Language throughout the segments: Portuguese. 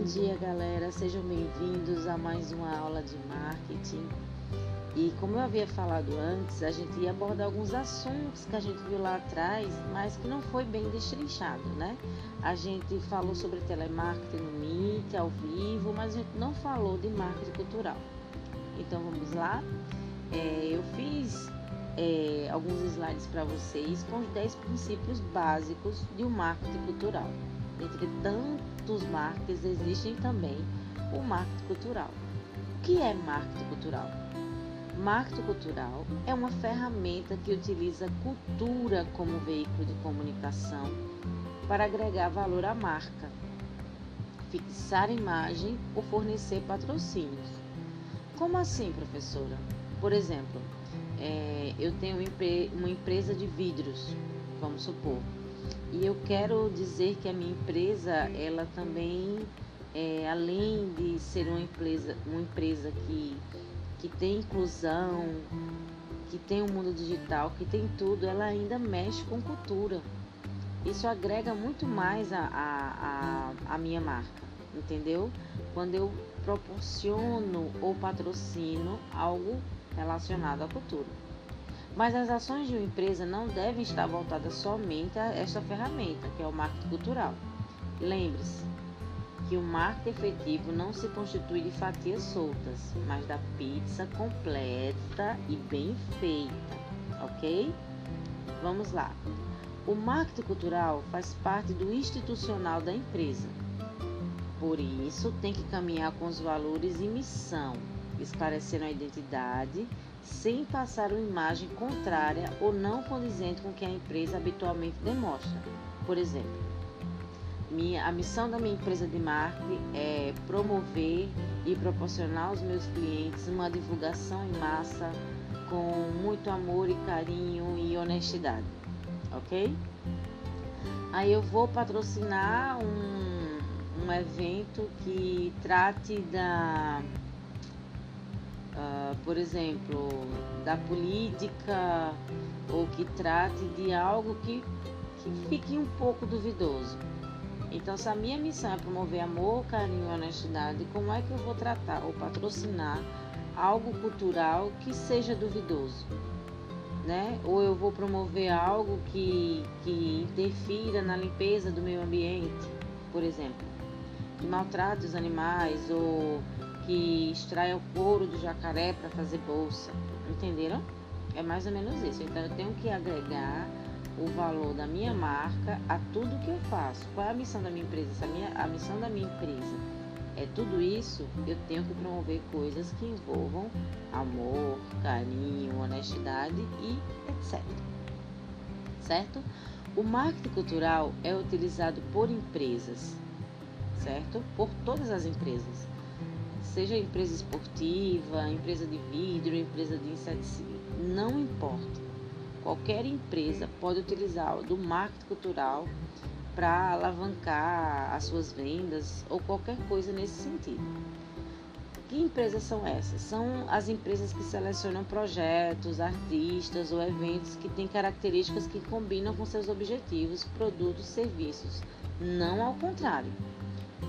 Bom dia, galera. Sejam bem-vindos a mais uma aula de marketing. E como eu havia falado antes, a gente ia abordar alguns assuntos que a gente viu lá atrás, mas que não foi bem destrinchado, né? A gente falou sobre telemarketing no Meet, ao vivo, mas a gente não falou de marketing cultural. Então vamos lá. É, eu fiz é, alguns slides para vocês com os 10 princípios básicos de um marketing cultural. Entre tantos marketings, existem também o marketing cultural. O que é marketing cultural? Marketing cultural é uma ferramenta que utiliza cultura como veículo de comunicação para agregar valor à marca, fixar imagem ou fornecer patrocínios. Como assim, professora? Por exemplo, é, eu tenho uma empresa de vidros, vamos supor, e eu quero dizer que a minha empresa, ela também, é, além de ser uma empresa, uma empresa que que tem inclusão, que tem o um mundo digital, que tem tudo, ela ainda mexe com cultura. Isso agrega muito mais a, a, a, a minha marca, entendeu? Quando eu proporciono ou patrocino algo relacionado à cultura. Mas as ações de uma empresa não devem estar voltadas somente a esta ferramenta, que é o marketing cultural. Lembre-se, que o marketing efetivo não se constitui de fatias soltas, mas da pizza completa e bem feita, ok? Vamos lá. O marketing cultural faz parte do institucional da empresa. Por isso, tem que caminhar com os valores e missão, esclarecendo a identidade, sem passar uma imagem contrária ou não condizente com o que a empresa habitualmente demonstra. Por exemplo, minha, a missão da minha empresa de marketing é promover e proporcionar aos meus clientes uma divulgação em massa com muito amor e carinho e honestidade, ok? Aí eu vou patrocinar um, um evento que trate da, uh, por exemplo, da política ou que trate de algo que, que fique um pouco duvidoso. Então, se a minha missão é promover amor, carinho e honestidade, como é que eu vou tratar ou patrocinar algo cultural que seja duvidoso? Né? Ou eu vou promover algo que, que interfira na limpeza do meio ambiente, por exemplo, que maltrate os animais ou que extraia o couro do jacaré para fazer bolsa. Entenderam? É mais ou menos isso. Então eu tenho que agregar o valor da minha marca a tudo que eu faço. Qual é a missão da minha empresa? Se a, minha, a missão da minha empresa é tudo isso, eu tenho que promover coisas que envolvam amor, carinho, honestidade e etc. Certo? O marketing cultural é utilizado por empresas, certo? Por todas as empresas. Seja empresa esportiva, empresa de vidro, empresa de inseticida, não importa Qualquer empresa pode utilizar do marketing cultural para alavancar as suas vendas ou qualquer coisa nesse sentido. Que empresas são essas? São as empresas que selecionam projetos, artistas ou eventos que têm características que combinam com seus objetivos, produtos, serviços, não ao contrário.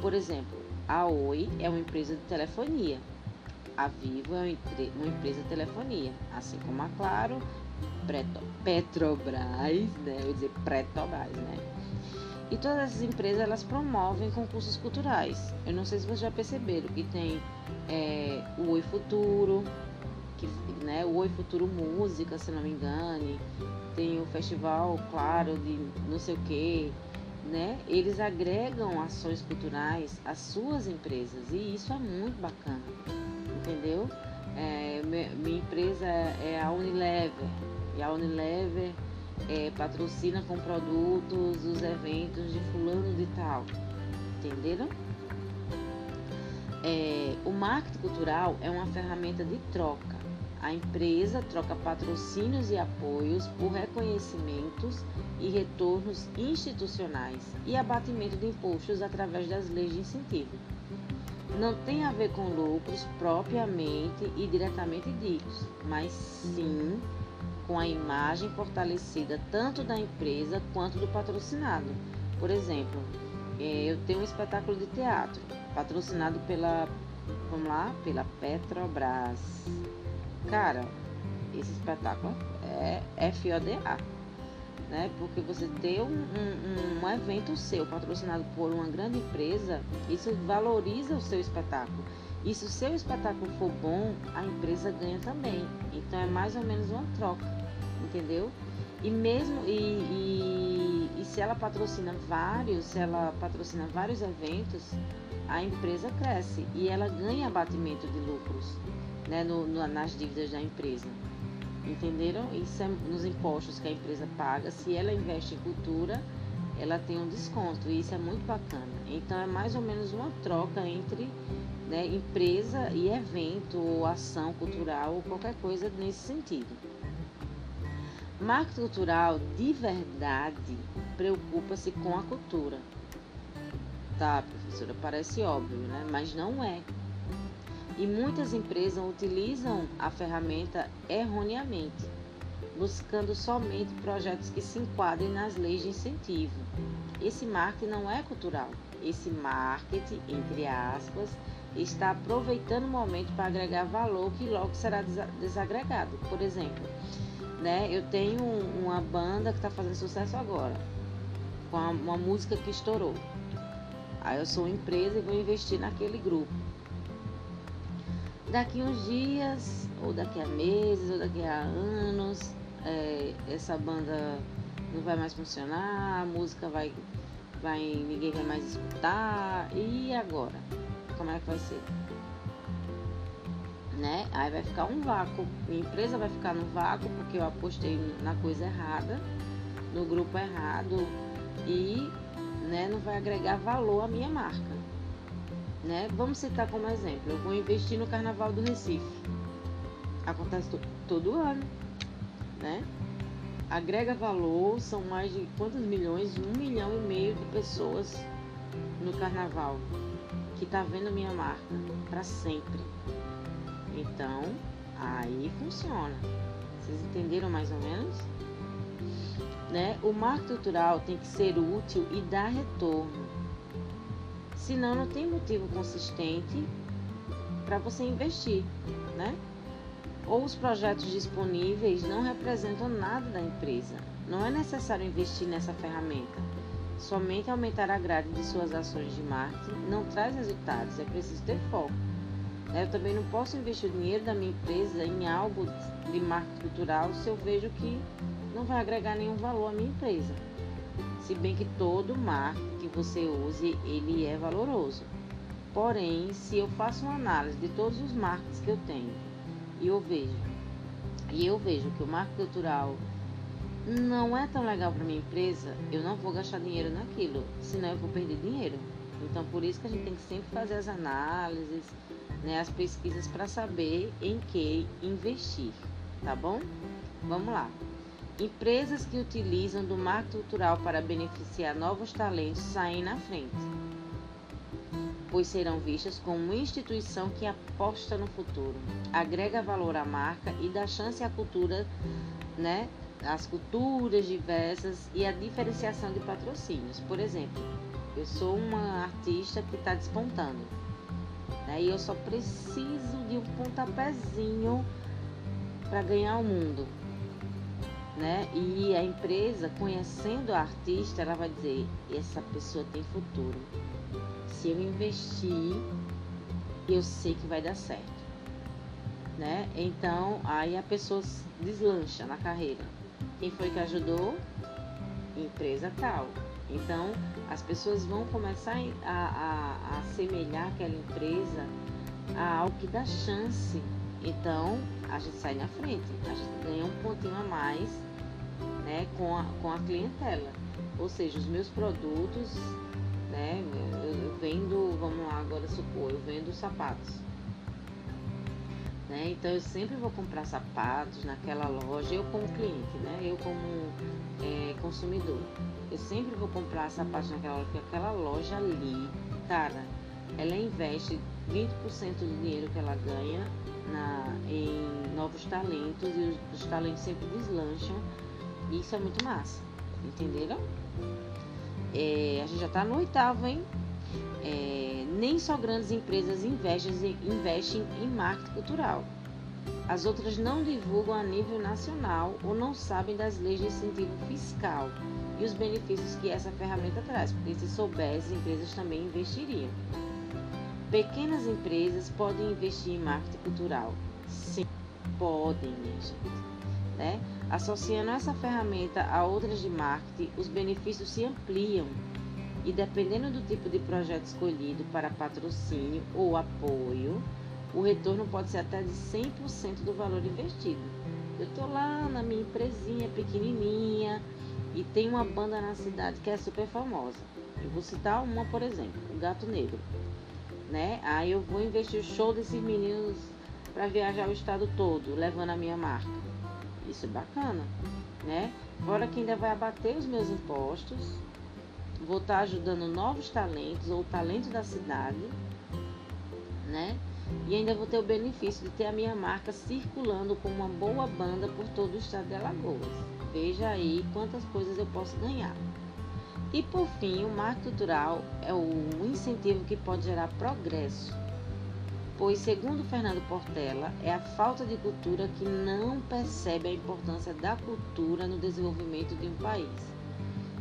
Por exemplo, a Oi é uma empresa de telefonia, a Vivo é uma empresa de telefonia, assim como a Claro Petrobras, né? Eu ia dizer Petrobras, né? E todas essas empresas elas promovem concursos culturais. Eu não sei se vocês já perceberam que tem é, o Oi Futuro, que, né, o Oi Futuro Música, se não me engane, tem o festival, claro, de não sei o que, né? Eles agregam ações culturais às suas empresas e isso é muito bacana, entendeu? É, minha empresa é a Unilever, e a Unilever é, patrocina com produtos os eventos de fulano de tal. Entenderam? É, o marketing cultural é uma ferramenta de troca. A empresa troca patrocínios e apoios por reconhecimentos e retornos institucionais e abatimento de impostos através das leis de incentivo. Não tem a ver com lucros propriamente e diretamente ditos, mas sim com a imagem fortalecida tanto da empresa quanto do patrocinado. Por exemplo, é, eu tenho um espetáculo de teatro patrocinado pela, vamos lá, pela Petrobras. Cara, esse espetáculo é FODA, né? Porque você ter um, um, um evento seu patrocinado por uma grande empresa, isso valoriza o seu espetáculo. E se o seu espetáculo for bom, a empresa ganha também. Então é mais ou menos uma troca, entendeu? E mesmo e, e, e se ela patrocina vários, se ela patrocina vários eventos, a empresa cresce e ela ganha abatimento de lucros né, no, no, nas dívidas da empresa. Entenderam? Isso é nos impostos que a empresa paga. Se ela investe em cultura, ela tem um desconto e isso é muito bacana. Então é mais ou menos uma troca entre né, empresa e evento ou ação cultural ou qualquer coisa nesse sentido. Marketing cultural de verdade preocupa-se com a cultura. Tá, professora, parece óbvio, né? Mas não é. E muitas empresas utilizam a ferramenta erroneamente, buscando somente projetos que se enquadrem nas leis de incentivo. Esse marketing não é cultural. Esse marketing, entre aspas, está aproveitando o momento para agregar valor que logo será desagregado. Por exemplo, né? Eu tenho uma banda que está fazendo sucesso agora, com uma música que estourou. Aí eu sou uma empresa e vou investir naquele grupo. Daqui uns dias, ou daqui a meses, ou daqui a anos, é, essa banda não vai mais funcionar, a música vai, vai, ninguém vai mais escutar. E agora? Como é que vai ser? né? Aí vai ficar um vácuo. Minha empresa vai ficar no vácuo porque eu apostei na coisa errada, no grupo errado e né, não vai agregar valor à minha marca. Né? Vamos citar como exemplo, eu vou investir no Carnaval do Recife. Acontece todo ano, né? Agrega valor, são mais de quantos milhões? Um milhão e meio de pessoas no Carnaval que tá vendo minha marca para sempre. Então, aí funciona. Vocês entenderam mais ou menos? Né? O marco cultural tem que ser útil e dar retorno. Senão não tem motivo consistente para você investir, né? Ou os projetos disponíveis não representam nada da empresa. Não é necessário investir nessa ferramenta. Somente aumentar a grade de suas ações de marketing não traz resultados, é preciso ter foco. Eu também não posso investir o dinheiro da minha empresa em algo de marketing cultural se eu vejo que não vai agregar nenhum valor à minha empresa. Se bem que todo marketing que você use, ele é valoroso. Porém, se eu faço uma análise de todos os marketings que eu tenho e eu vejo, e eu vejo que o marketing cultural não é tão legal para minha empresa, eu não vou gastar dinheiro naquilo, senão eu vou perder dinheiro. Então, por isso que a gente tem que sempre fazer as análises, né, as pesquisas para saber em que investir, tá bom? Vamos lá. Empresas que utilizam do marketing cultural para beneficiar novos talentos saem na frente, pois serão vistas como uma instituição que aposta no futuro, agrega valor à marca e dá chance à cultura, né, as culturas diversas e a diferenciação de patrocínios. Por exemplo, eu sou uma artista que está despontando né? E eu só preciso de um pontapézinho para ganhar o mundo. Né? E a empresa, conhecendo a artista, ela vai dizer: essa pessoa tem futuro. Se eu investir, eu sei que vai dar certo. Né? Então, aí a pessoa deslancha na carreira. Quem foi que ajudou? Empresa tal. Então, as pessoas vão começar a, a, a assemelhar aquela empresa a algo que dá chance. Então, a gente sai na frente, a gente ganha um pontinho a mais né, com, a, com a clientela. Ou seja, os meus produtos, né, eu, eu vendo, vamos lá agora supor, eu vendo sapatos. Né? Então eu sempre vou comprar sapatos naquela loja, eu como cliente, né? eu como é, consumidor. Eu sempre vou comprar sapatos naquela loja, porque aquela loja ali, cara, ela investe 20% do dinheiro que ela ganha na, em novos talentos e os, os talentos sempre deslancham. Isso é muito massa, entenderam? É, a gente já tá no oitavo, hein? É, nem só grandes empresas investem, investem em marketing cultural. As outras não divulgam a nível nacional ou não sabem das leis de incentivo fiscal e os benefícios que essa ferramenta traz, porque se soubessem, empresas também investiriam. Pequenas empresas podem investir em marketing cultural? Sim, podem, minha gente. Né? Associando essa ferramenta a outras de marketing, os benefícios se ampliam e, dependendo do tipo de projeto escolhido para patrocínio ou apoio, o retorno pode ser até de 100% do valor investido. Eu estou lá na minha empresinha pequenininha, e tem uma banda na cidade que é super famosa. Eu vou citar uma, por exemplo, o Gato Negro. Né? Aí eu vou investir o show desses meninos para viajar o estado todo, levando a minha marca. Isso é bacana, né? Fora que ainda vai abater os meus impostos, vou estar tá ajudando novos talentos ou talento da cidade, né? E ainda vou ter o benefício de ter a minha marca circulando com uma boa banda por todo o estado de Alagoas. Veja aí quantas coisas eu posso ganhar. E por fim, o marketing cultural é um incentivo que pode gerar progresso, pois, segundo Fernando Portela, é a falta de cultura que não percebe a importância da cultura no desenvolvimento de um país.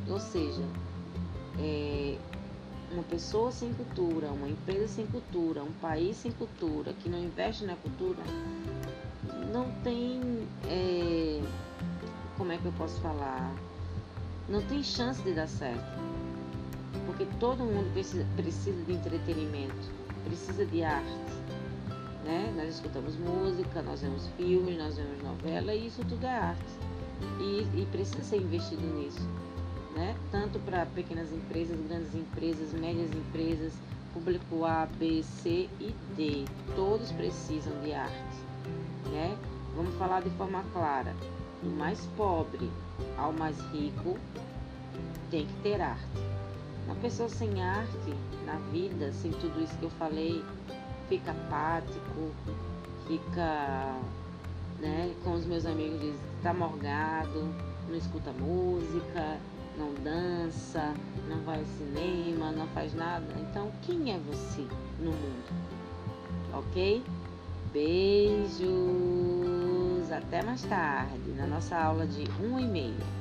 Ou seja, é, uma pessoa sem cultura, uma empresa sem cultura, um país sem cultura, que não investe na cultura, não tem. É, como é que eu posso falar? Não tem chance de dar certo. Porque todo mundo precisa, precisa de entretenimento, precisa de arte. Né? Nós escutamos música, nós vemos filmes, nós vemos novela e isso tudo é arte. E, e precisa ser investido nisso. Né? Tanto para pequenas empresas, grandes empresas, médias empresas, público A, B, C e D. Todos precisam de arte. Né? Vamos falar de forma clara do mais pobre ao mais rico, tem que ter arte. Uma pessoa sem arte na vida, sem tudo isso que eu falei, fica apático, fica, né, como os meus amigos dizem, tá morgado, não escuta música, não dança, não vai ao cinema, não faz nada. Então, quem é você no mundo? Ok? Beijos! Até mais tarde, na nossa aula de 1 e meia.